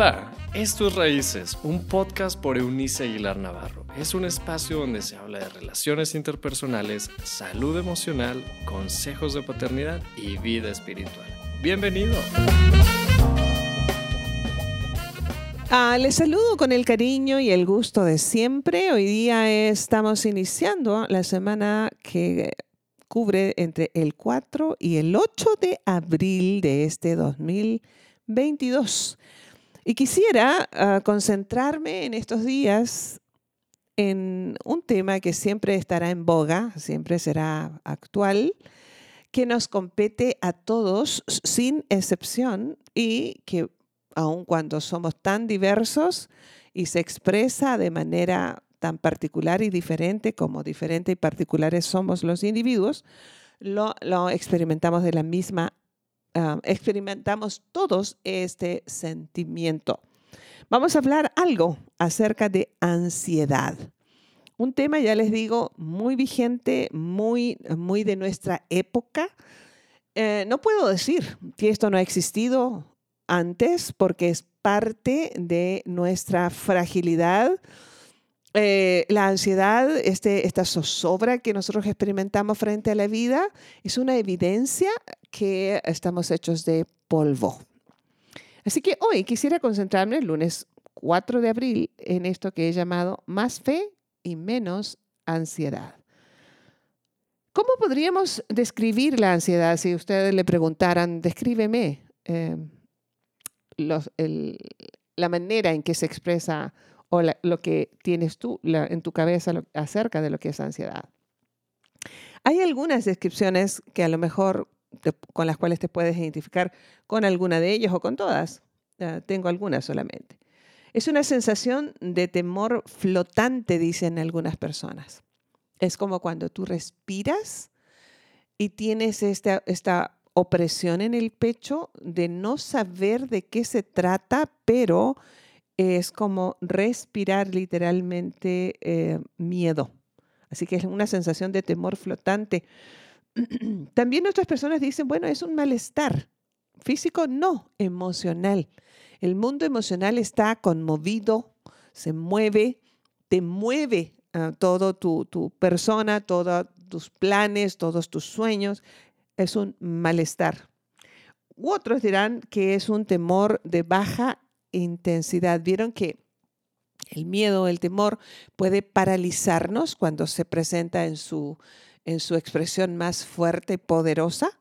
Hola, esto es Raíces, un podcast por Eunice Aguilar Navarro. Es un espacio donde se habla de relaciones interpersonales, salud emocional, consejos de paternidad y vida espiritual. Bienvenido. Ah, les saludo con el cariño y el gusto de siempre. Hoy día estamos iniciando la semana que cubre entre el 4 y el 8 de abril de este 2022. Y quisiera ah, concentrarme en estos días en un tema que siempre estará en boga, siempre será actual, que nos compete a todos sin excepción y que aun cuando somos tan diversos y se expresa de manera tan particular y diferente como diferente y particulares somos los individuos, lo, lo experimentamos de la misma Ah, experimentamos todos este sentimiento. Vamos a hablar algo acerca de ansiedad. Un tema, ya les digo, muy vigente, muy, muy de nuestra época. Eh, no puedo decir que esto no ha existido antes porque es parte de nuestra fragilidad, eh, la ansiedad, este, esta zozobra que nosotros experimentamos frente a la vida, es una evidencia que estamos hechos de polvo. Así que hoy quisiera concentrarme el lunes 4 de abril en esto que he llamado más fe y menos ansiedad. ¿Cómo podríamos describir la ansiedad si ustedes le preguntaran, descríbeme eh, la manera en que se expresa o lo que tienes tú en tu cabeza acerca de lo que es ansiedad. Hay algunas descripciones que a lo mejor con las cuales te puedes identificar con alguna de ellas o con todas. tengo algunas solamente. Es una sensación de temor flotante, dicen algunas personas. Es como cuando tú respiras y tienes esta, esta opresión en el pecho de no saber de qué se trata, pero es como respirar literalmente eh, miedo. Así que es una sensación de temor flotante. También otras personas dicen, bueno, es un malestar físico, no, emocional. El mundo emocional está conmovido, se mueve, te mueve a todo tu, tu persona, todos tus planes, todos tus sueños. Es un malestar. U otros dirán que es un temor de baja intensidad. Vieron que el miedo, el temor puede paralizarnos cuando se presenta en su, en su expresión más fuerte y poderosa.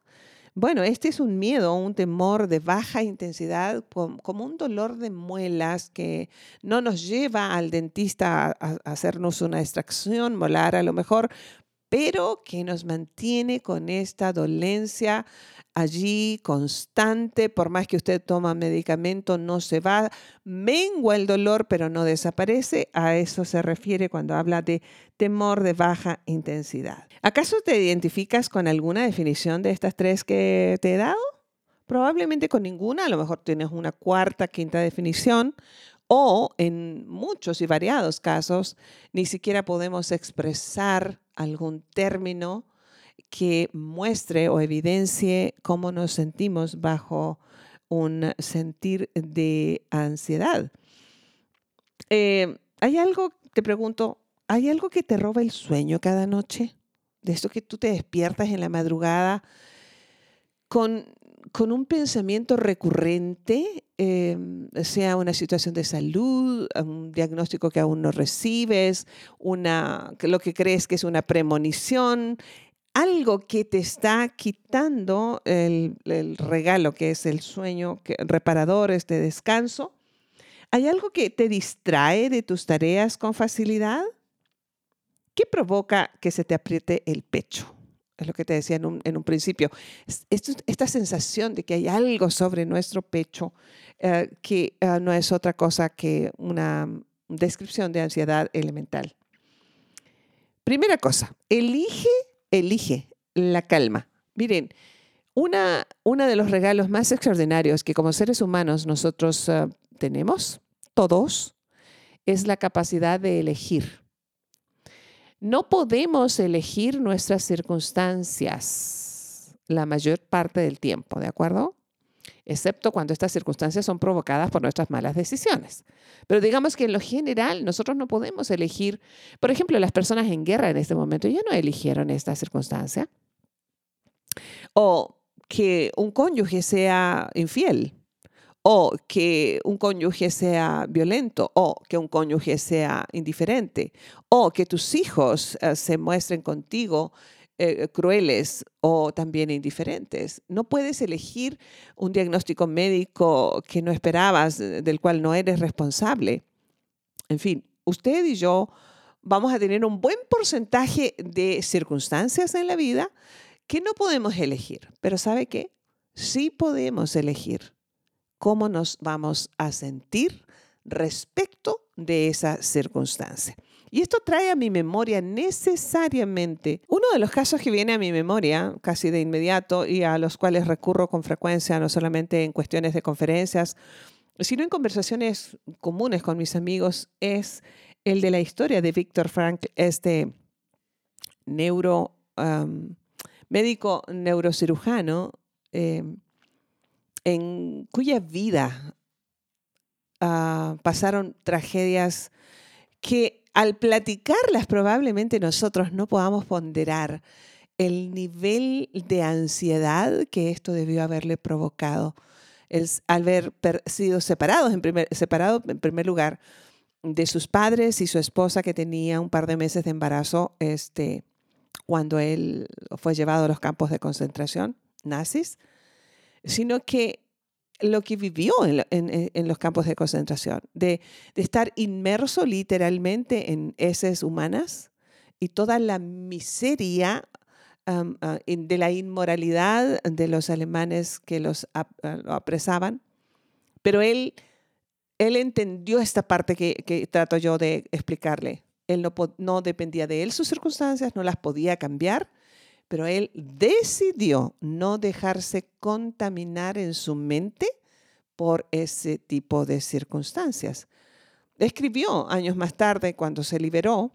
Bueno, este es un miedo, un temor de baja intensidad, como un dolor de muelas que no nos lleva al dentista a, hacernos una extracción molar a lo mejor, pero que nos mantiene con esta dolencia allí constante, por más que usted toma medicamento, no se va, mengua el dolor, pero no desaparece. A eso se refiere cuando habla de temor de baja intensidad. ¿Acaso te identificas con alguna definición de estas tres que te he dado? Probablemente con ninguna, a lo mejor tienes una cuarta, quinta definición, o en muchos y variados casos ni siquiera podemos expresar algún término que muestre o evidencie cómo nos sentimos bajo un sentir de ansiedad. Eh, ¿Hay algo, te pregunto, ¿hay algo que te roba el sueño cada noche? De esto que tú te despiertas en la madrugada con, con un pensamiento recurrente, eh, sea una situación de salud, un diagnóstico que aún no recibes, una, lo que crees que es una premonición, algo que te está quitando el, regalo que es el sueño reparador, este descanso. ¿Hay algo que te distrae de tus tareas con facilidad? ¿Qué provoca que se te apriete el pecho? Es lo que te decía en un, principio. esta sensación de que hay algo sobre nuestro pecho eh, que eh, no es otra cosa que una descripción de ansiedad elemental. Primera cosa, elige elige la calma. Miren, una, uno de los regalos más extraordinarios que como seres humanos nosotros ah, tenemos, todos, es la capacidad de elegir. No podemos elegir nuestras circunstancias la mayor parte del tiempo, ¿de acuerdo? Excepto cuando estas circunstancias son provocadas por nuestras malas decisiones. Pero digamos que en lo general nosotros no podemos elegir, por ejemplo, las personas en guerra en este momento ya no eligieron esta circunstancia. O que un cónyuge sea infiel, o que un cónyuge sea violento, o que un cónyuge sea indiferente, o que tus hijos eh, se muestren contigo eh, crueles o también indiferentes. No puedes elegir un diagnóstico médico que no esperabas, eh, del cual no eres responsable. En fin, usted y yo vamos a tener un buen porcentaje de circunstancias en la vida que no podemos elegir. Pero ¿sabe qué? Sí podemos elegir cómo nos vamos a sentir respecto de esa circunstancia. Y esto trae a mi memoria necesariamente. Uno de los casos que viene a mi memoria casi de inmediato y a los cuales recurro con frecuencia, no solamente en cuestiones de conferencias, sino en conversaciones comunes con mis amigos, es el de la historia de Víctor Frank, este neuro, médico neurocirujano, em, en cuya vida ah, pasaron tragedias que al platicarlas probablemente nosotros no podamos ponderar el nivel de ansiedad que esto debió haberle provocado. Al haber sido separados en primer, separado en primer lugar de sus padres y su esposa que tenía un par de meses de embarazo este, cuando él fue llevado a los campos de concentración nazis, sino que lo que vivió en, los campos de concentración, de, estar inmerso literalmente en heces humanas y toda la miseria ah, de la inmoralidad de los alemanes que los ah, apresaban. Pero él, él entendió esta parte que, trato yo de explicarle. Él no dependía de él sus circunstancias, no las podía cambiar, pero él decidió no dejarse contaminar en su mente por ese tipo de circunstancias. Escribió años más tarde, cuando se liberó,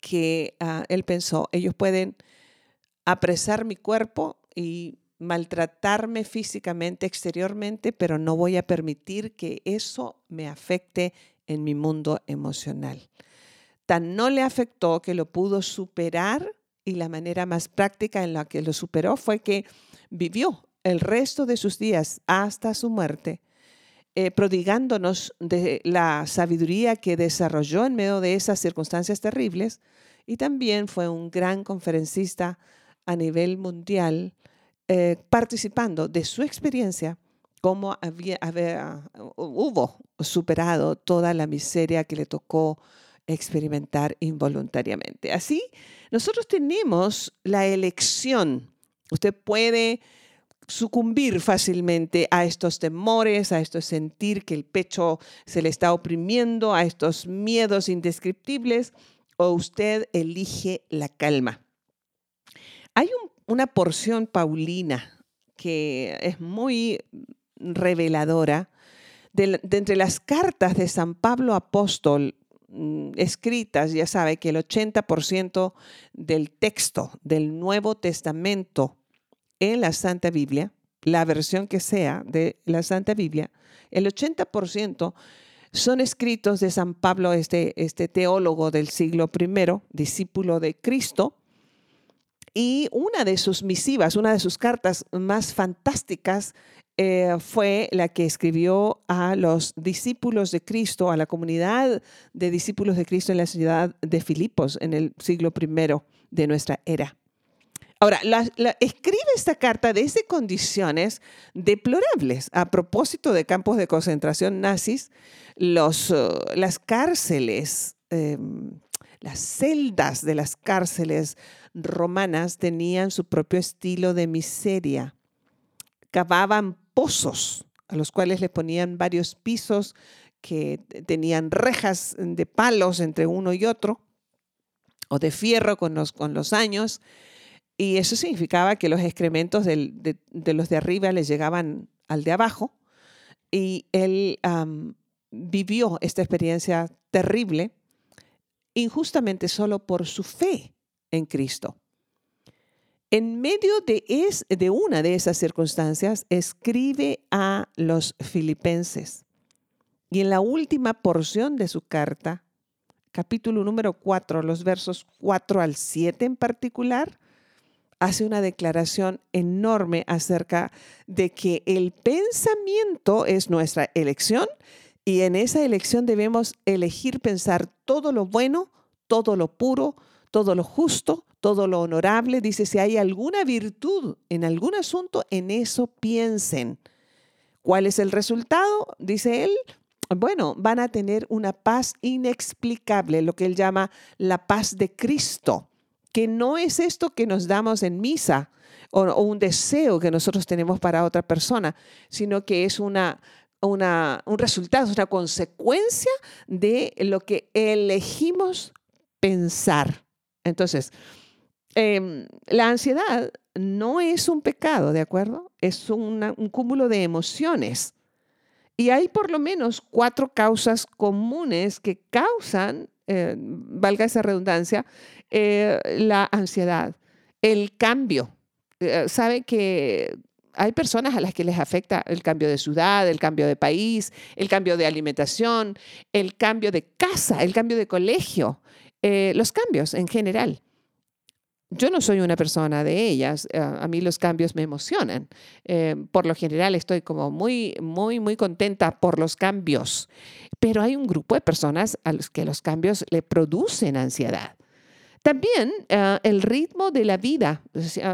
que ah, él pensó, ellos pueden apresar mi cuerpo y maltratarme físicamente, exteriormente, pero no voy a permitir que eso me afecte en mi mundo emocional. Tan no le afectó que lo pudo superar y la manera más práctica en la que lo superó fue que vivió el resto de sus días hasta su muerte, eh, prodigándonos de la sabiduría que desarrolló en medio de esas circunstancias terribles y también fue un gran conferencista a nivel mundial, eh, participando de su experiencia, cómo había, hubo superado toda la miseria que le tocó experimentar involuntariamente. Así, nosotros tenemos la elección. Usted puede sucumbir fácilmente a estos temores, a esto sentir que el pecho se le está oprimiendo, a estos miedos indescriptibles, o usted elige la calma. Hay una porción paulina que es muy reveladora de, entre las cartas de San Pablo Apóstol escritas, ya sabe que el 80% del texto del Nuevo Testamento en la Santa Biblia, la versión que sea de la Santa Biblia, el 80% son escritos de San Pablo, este, este teólogo del siglo I, discípulo de Cristo, y una de sus misivas, una de sus cartas más fantásticas eh, fue la que escribió a los discípulos de Cristo, a la comunidad de discípulos de Cristo en la ciudad de Filipos en el siglo I de nuestra era. Ahora, escribe esta carta desde condiciones deplorables. A propósito de campos de concentración nazis, uh, las cárceles, em, las celdas de las cárceles romanas tenían su propio estilo de miseria. Cavaban pozos a los cuales le ponían varios pisos que tenían rejas de palos entre uno y otro o de fierro con los, con los años. Y eso significaba que los excrementos de, los de arriba les llegaban al de abajo. Y él vivió esta experiencia terrible injustamente solo por su fe en Cristo. En medio de, es, de una de esas circunstancias, escribe a los filipenses. Y en la última porción de su carta, capítulo número 4, los versos 4 al 7 en particular, hace una declaración enorme acerca de que el pensamiento es nuestra elección y en esa elección debemos elegir pensar todo lo bueno, todo lo puro, todo lo justo, todo lo honorable. Dice, si hay alguna virtud en algún asunto, en eso piensen. ¿Cuál es el resultado? Dice él. Bueno, van a tener una paz inexplicable, lo que él llama la paz de Cristo, que no es esto que nos damos en misa o, un deseo que nosotros tenemos para otra persona, sino que es una, una, un resultado, es una consecuencia de lo que elegimos pensar. Entonces, Em, la ansiedad no es un pecado, ¿de acuerdo? Es un cúmulo de emociones. Y hay por lo menos cuatro causas comunes que causan, eh, valga esa redundancia, eh, la ansiedad. El cambio. Eh, sabe que hay personas a las que les afecta el cambio de ciudad, el cambio de país, el cambio de alimentación, el cambio de casa, el cambio de colegio, los cambios en general yo no soy una persona de ellas. Eh, a mí los cambios me emocionan. Eh, por lo general estoy como muy, muy, muy contenta por los cambios. Pero hay un grupo de personas a los que los cambios le producen ansiedad. También eh, el ritmo de la vida.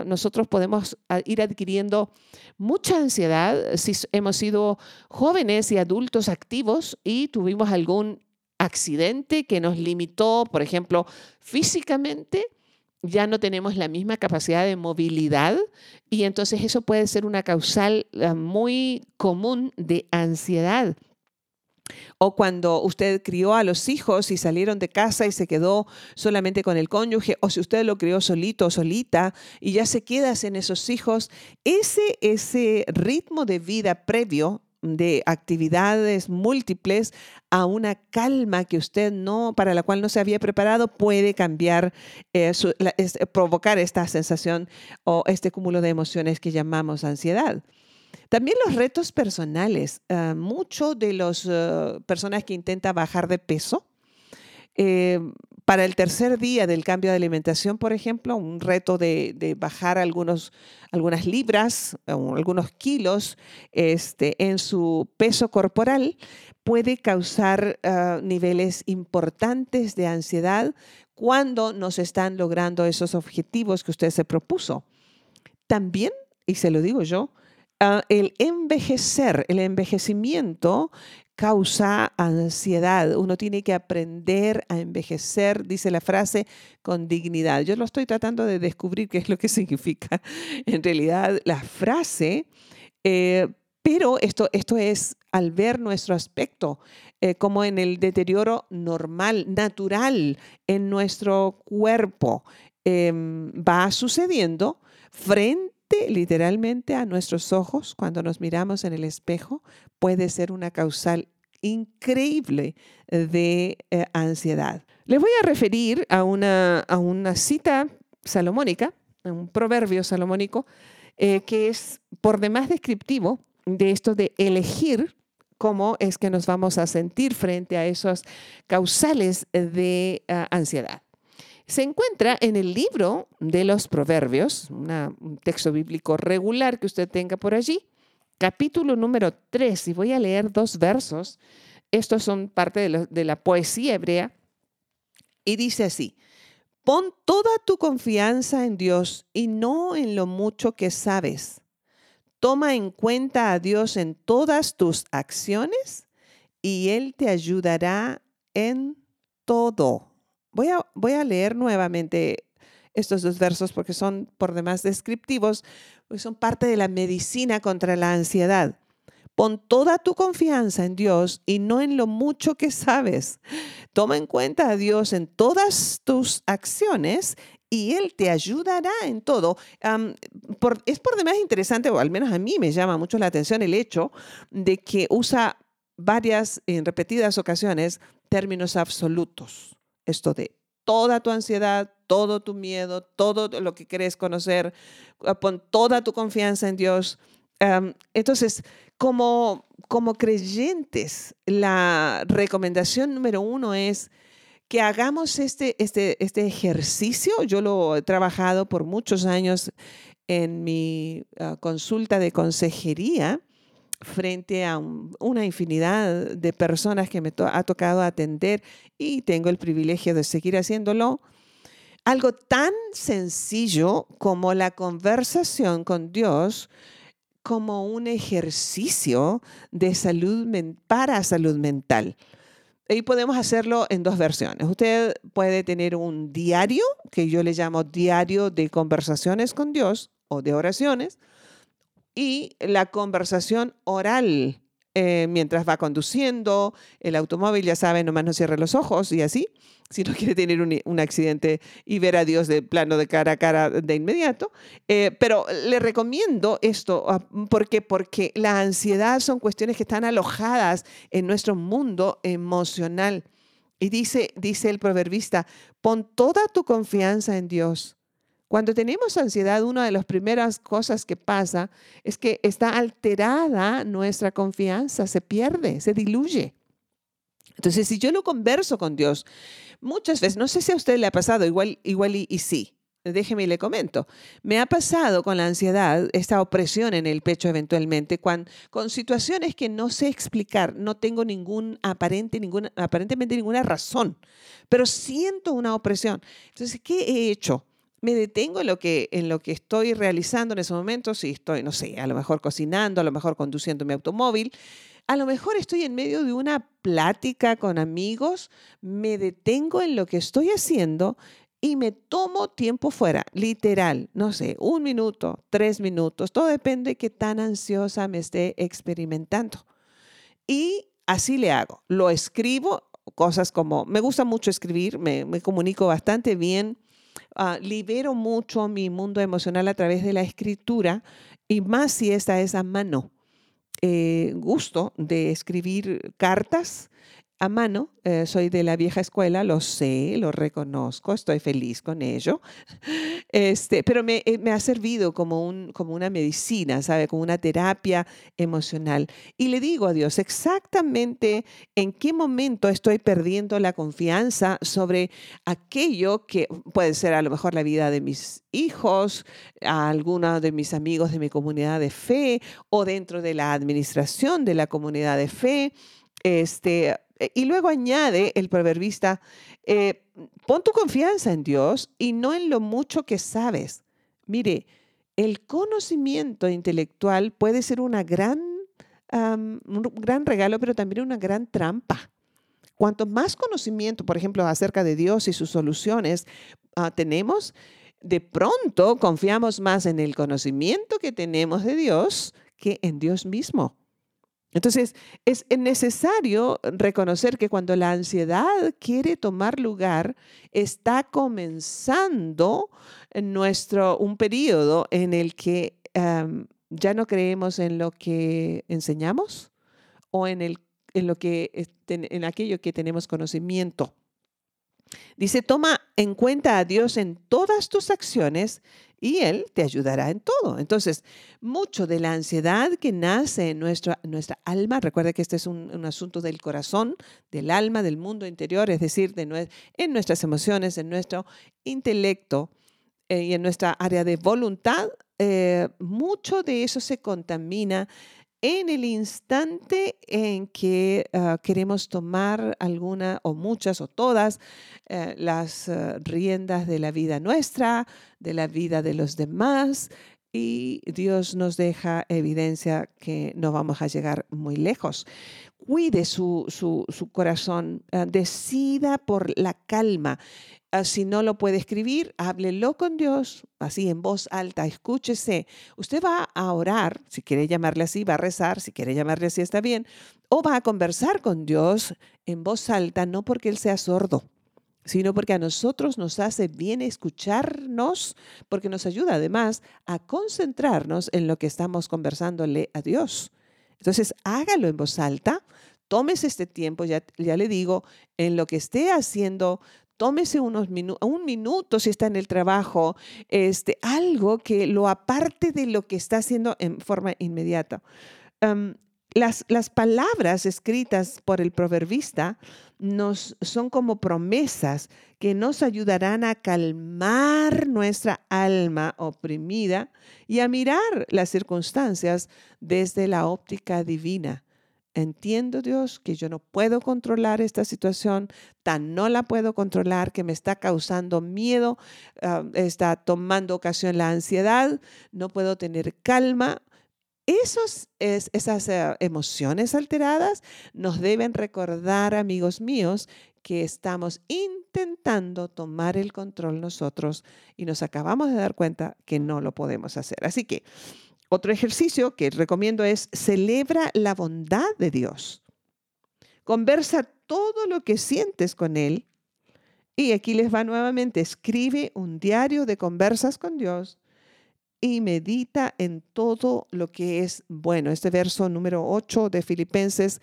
Nosotros podemos ah, ir adquiriendo mucha ansiedad si hemos sido jóvenes y adultos activos y tuvimos algún accidente que nos limitó, por ejemplo, físicamente ya no tenemos la misma capacidad de movilidad y entonces eso puede ser una causal eh, muy común de ansiedad. O cuando usted crió a los hijos y salieron de casa y se quedó solamente con el cónyuge, o si usted lo crió solito o solita y ya se queda en esos hijos, ese, ese ritmo de vida previo de actividades múltiples a una calma que usted no, para la cual no se había preparado, puede cambiar, eh, provocar esta sensación o este cúmulo de emociones que llamamos ansiedad. También los retos personales. Uh, mucho de las eh, personas que intentan bajar de peso, eh, para el tercer día del cambio de alimentación, por ejemplo, un reto de, bajar algunos, algunas libras, algunos kilos este, en su peso corporal, puede causar niveles importantes de ansiedad cuando no se están logrando esos objetivos que usted se propuso. También, y se lo digo yo, el envejecer, el envejecimiento causa ansiedad. Uno tiene que aprender a envejecer, dice la frase, con dignidad. Yo lo estoy tratando de descubrir qué es lo que significa en realidad la frase, eh, pero esto, esto es al ver nuestro aspecto eh, como en el deterioro normal, natural en nuestro cuerpo, em, va sucediendo frente literalmente a nuestros ojos cuando nos miramos en el espejo puede ser una causal increíble de eh, ansiedad. Les voy a referir a una, a una cita salomónica, un proverbio salomónico, eh, que es por demás descriptivo de esto de elegir cómo es que nos vamos a sentir frente a esos causales de eh, ansiedad. Se encuentra en el libro de los Proverbios, un texto bíblico regular que usted tenga por allí, capítulo número 3, y voy a leer dos versos. Estos son parte de la, poesía hebrea. Y dice así, pon toda tu confianza en Dios y no en lo mucho que sabes. Toma en cuenta a Dios en todas tus acciones y Él te ayudará en todo. Voy a, voy a leer nuevamente estos dos versos porque son por demás descriptivos, porque son parte de la medicina contra la ansiedad. Pon toda tu confianza en Dios y no en lo mucho que sabes. Toma en cuenta a Dios en todas tus acciones y Él te ayudará en todo. es por demás interesante, o al menos a mí me llama mucho la atención el hecho de que usa varias, en repetidas ocasiones, términos absolutos. Esto de toda tu ansiedad, todo tu miedo, todo lo que quieres conocer, ah, pon toda tu confianza en Dios. entonces, como, como creyentes, la recomendación número uno es que hagamos este, este, este ejercicio. Yo lo he trabajado por muchos años en mi ah, consulta de consejería frente a una infinidad de personas que me ha tocado atender y tengo el privilegio de seguir haciéndolo. Algo tan sencillo como la conversación con Dios como un ejercicio de salud para salud mental. Y podemos hacerlo en dos versiones. Usted puede tener un diario, que yo le llamo diario de conversaciones con Dios o de oraciones, y la conversación oral eh, mientras va conduciendo el automóvil, ya sabe, nomás no cierre los ojos y así, si no quiere tener un, accidente y ver a Dios de plano de cara a cara de inmediato. Eh, pero le recomiendo esto ah, porque, porque la ansiedad son cuestiones que están alojadas en nuestro mundo emocional. Y dice, dice el proverbista, pon toda tu confianza en Dios cuando tenemos ansiedad, una de las primeras cosas que pasa es que está alterada nuestra confianza, se pierde, se diluye. Entonces, si yo no converso con Dios, muchas veces, no sé si a usted le ha pasado, igual, igual y, sí, déjeme y le comento. Me ha pasado con la ansiedad, esta opresión en el pecho eventualmente, con, con situaciones que no sé explicar, no tengo ningún aparente, ninguna, aparentemente ninguna razón, pero siento una opresión. Entonces, ¿qué he hecho? Me detengo en lo, que, en lo que estoy realizando en ese momento, si estoy, no sé, a lo mejor cocinando, a lo mejor conduciendo mi automóvil, a lo mejor estoy en medio de una plática con amigos, me detengo en lo que estoy haciendo y me tomo tiempo fuera, literal, no sé, un minuto, tres minutos, todo depende de qué tan ansiosa me esté experimentando. Y así le hago, lo escribo, cosas como, me gusta mucho escribir, me, me comunico bastante bien Ah, libero mucho mi mundo emocional a través de la escritura y más si esta es a mano. Eh, gusto de escribir cartas a mano. Eh, soy de la vieja escuela, lo sé, lo reconozco, estoy feliz con ello. Este, pero me, eh, me, ha servido como, un, como una medicina, ¿sabe? Como una terapia emocional. Y le digo a Dios exactamente en qué momento estoy perdiendo la confianza sobre aquello que puede ser a lo mejor la vida de mis hijos, a algunos de mis amigos de mi comunidad de fe o dentro de la administración de la comunidad de fe. Este, y luego añade el proverbista, eh, pon tu confianza en Dios y no en lo mucho que sabes. Mire, el conocimiento intelectual puede ser una gran, un gran regalo, pero también una gran trampa. Cuanto más conocimiento, por ejemplo, acerca de Dios y sus soluciones ah, tenemos, de pronto confiamos más en el conocimiento que tenemos de Dios que en Dios mismo. Entonces, es necesario reconocer que cuando la ansiedad quiere tomar lugar, está comenzando nuestro, un periodo en el que ya no creemos en lo que enseñamos o en, lo que, en aquello que tenemos conocimiento. Dice, toma en cuenta a Dios en todas tus acciones y Él te ayudará en todo. Entonces, mucho de la ansiedad que nace en nuestra, nuestra alma, recuerda que este es un, asunto del corazón, del alma, del mundo interior, es decir, de, en nuestras emociones, en nuestro intelecto eh, y en nuestra área de voluntad, eh, mucho de eso se contamina en el instante en que ah, queremos tomar alguna o muchas o todas eh, las ah, riendas de la vida nuestra, de la vida de los demás, y Dios nos deja evidencia que no vamos a llegar muy lejos. Cuide su, su, corazón, ah, decida por la calma. Ah, si no lo puede escribir, háblelo con Dios, así en voz alta, escúchese. Usted va a orar, si quiere llamarle así, va a rezar, si quiere llamarle así está bien, o va a conversar con Dios en voz alta, no porque Él sea sordo, sino porque a nosotros nos hace bien escucharnos, porque nos ayuda además a concentrarnos en lo que estamos conversándole a Dios. Entonces, hágalo en voz alta, tómese este tiempo, ya, le digo, en lo que esté haciendo tómese unos un minuto si está en el trabajo, este, algo que lo aparte de lo que está haciendo en forma inmediata. Las, las, palabras escritas por el proverbista nos son como promesas que nos ayudarán a calmar nuestra alma oprimida y a mirar las circunstancias desde la óptica divina entiendo Dios que yo no puedo controlar esta situación, tan no la puedo controlar que me está causando miedo, ah, está tomando ocasión la ansiedad, no puedo tener calma. Esos, es, esas eh, emociones alteradas nos deben recordar, amigos míos, que estamos intentando tomar el control nosotros y nos acabamos de dar cuenta que no lo podemos hacer. Así que otro ejercicio que recomiendo es celebra la bondad de Dios. Conversa todo lo que sientes con Él. Y aquí les va nuevamente, escribe un diario de conversas con Dios y medita en todo lo que es bueno. Este verso número 8 de Filipenses,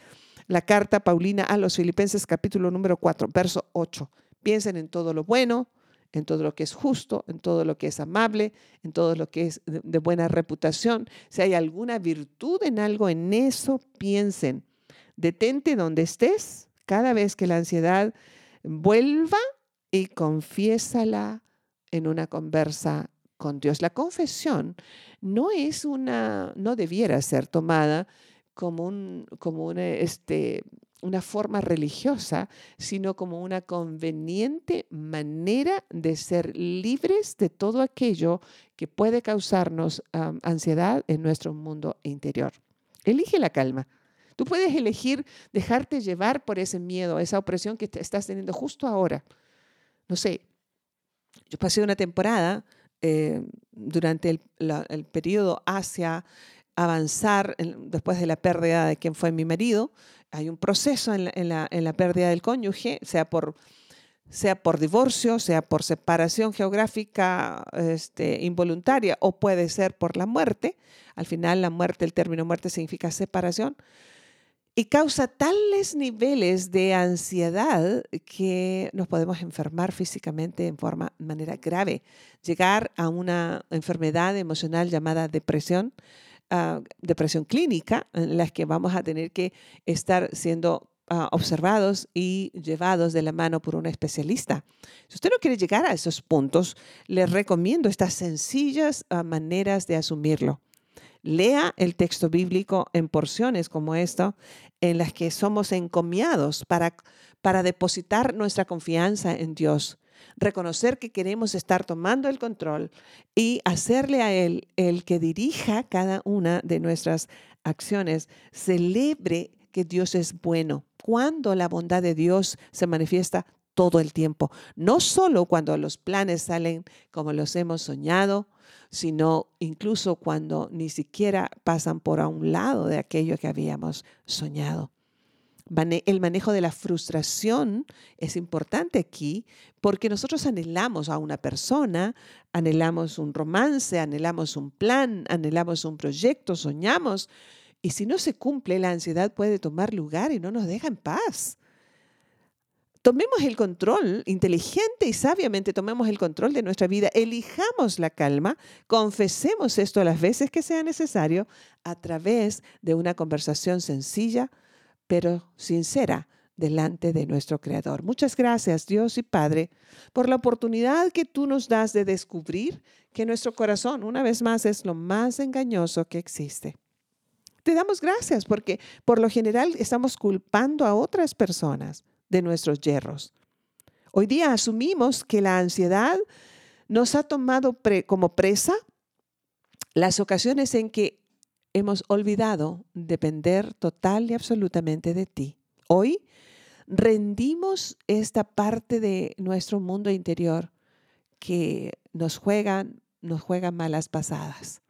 la carta Paulina a los Filipenses capítulo número 4, verso 8. Piensen en todo lo bueno, en todo lo que es justo, en todo lo que es amable, en todo lo que es de, buena reputación. Si hay alguna virtud en algo, en eso piensen. Detente donde estés cada vez que la ansiedad vuelva y confiésala en una conversa con Dios. La confesión no es una, no debiera ser tomada como un, como una, este, una forma religiosa, sino como una conveniente manera de ser libres de todo aquello que puede causarnos ansiedad en nuestro mundo interior. Elige la calma. Tú puedes elegir dejarte llevar por ese miedo, esa opresión que estás teniendo justo ahora. No sé, yo pasé una temporada eh, durante el, el periodo hacia avanzar después de la pérdida de quien fue mi marido, hay un proceso en la, pérdida del cónyuge, sea por, sea por divorcio, sea por separación geográfica este, involuntaria o puede ser por la muerte. Al final la muerte, el término muerte significa separación. Y causa tales niveles de ansiedad que nos podemos enfermar físicamente en forma, manera grave, llegar a una enfermedad emocional llamada depresión, Ah, depresión clínica en las que vamos a tener que estar siendo ah, observados y llevados de la mano por un especialista. Si usted no quiere llegar a esos puntos, le recomiendo estas sencillas ah, maneras de asumirlo. Lea el texto bíblico en porciones como esta, en las que somos encomiados para, para depositar nuestra confianza en Dios reconocer que queremos estar tomando el control y hacerle a Él el que dirija cada una de nuestras acciones. Celebre que Dios es bueno. Cuando la bondad de Dios se manifiesta todo el tiempo, no solo cuando los planes salen como los hemos soñado, sino incluso cuando ni siquiera pasan por a un lado de aquello que habíamos soñado. El manejo de la frustración es importante aquí porque nosotros anhelamos a una persona, anhelamos un romance, anhelamos un plan, anhelamos un proyecto, soñamos. Y si no se cumple, la ansiedad puede tomar lugar y no nos deja en paz. Tomemos el control, inteligente y sabiamente tomemos el control de nuestra vida, elijamos la calma, confesemos esto las veces que sea necesario a través de una conversación sencilla, pero sincera delante de nuestro Creador. Muchas gracias, Dios y Padre, por la oportunidad que tú nos das de descubrir que nuestro corazón, una vez más, es lo más engañoso que existe. Te damos gracias porque por lo general estamos culpando a otras personas de nuestros yerros. Hoy día asumimos que la ansiedad nos ha tomado como presa las ocasiones en que hemos olvidado depender total y absolutamente de ti. Hoy rendimos esta parte de nuestro mundo interior que nos juegan, nos juegan malas pasadas.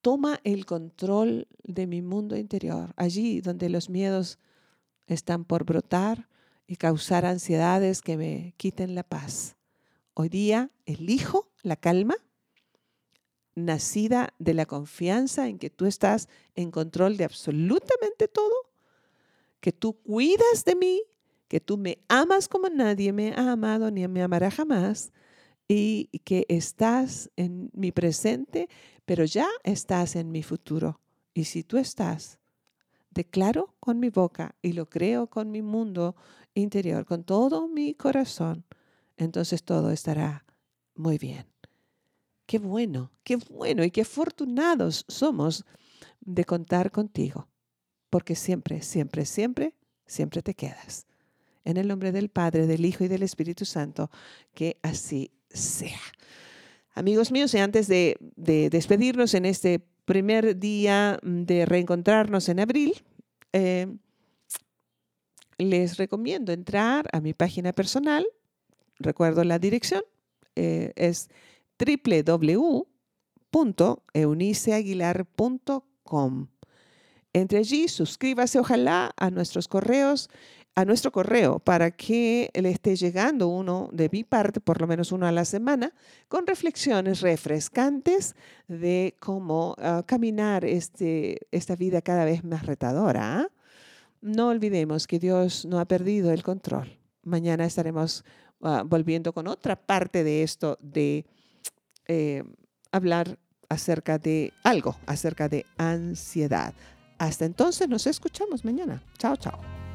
Toma el control de mi mundo interior, allí donde los miedos están por brotar y causar ansiedades que me quiten la paz. Hoy día elijo la calma nacida de la confianza en que tú estás en control de absolutamente todo, que tú cuidas de mí, que tú me amas como nadie me ha amado ni me amará jamás y que estás en mi presente, pero ya estás en mi futuro. Y si tú estás, declaro con mi boca y lo creo con mi mundo interior, con todo mi corazón, entonces todo estará muy bien. Qué bueno, qué bueno y qué afortunados somos de contar contigo, porque siempre, siempre, siempre, siempre te quedas. En el nombre del Padre, del Hijo y del Espíritu Santo, que así sea. Amigos míos, y antes de, despedirnos en este primer día de reencontrarnos en abril, eh, les recomiendo entrar a mi página personal. Recuerdo la dirección, eh, es www.euniceaguilar.com. Entre allí, suscríbase ojalá a nuestros correos, a nuestro correo para que le esté llegando uno de mi parte, por lo menos uno a la semana, con reflexiones refrescantes de cómo ah, caminar este, esta vida cada vez más retadora. ¿ah? No olvidemos que Dios no ha perdido el control. Mañana estaremos ah, volviendo con otra parte de esto de eh, hablar acerca de algo, acerca de ansiedad. Hasta entonces nos escuchamos mañana. Chao, chao.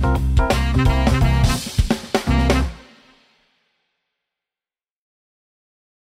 Bye.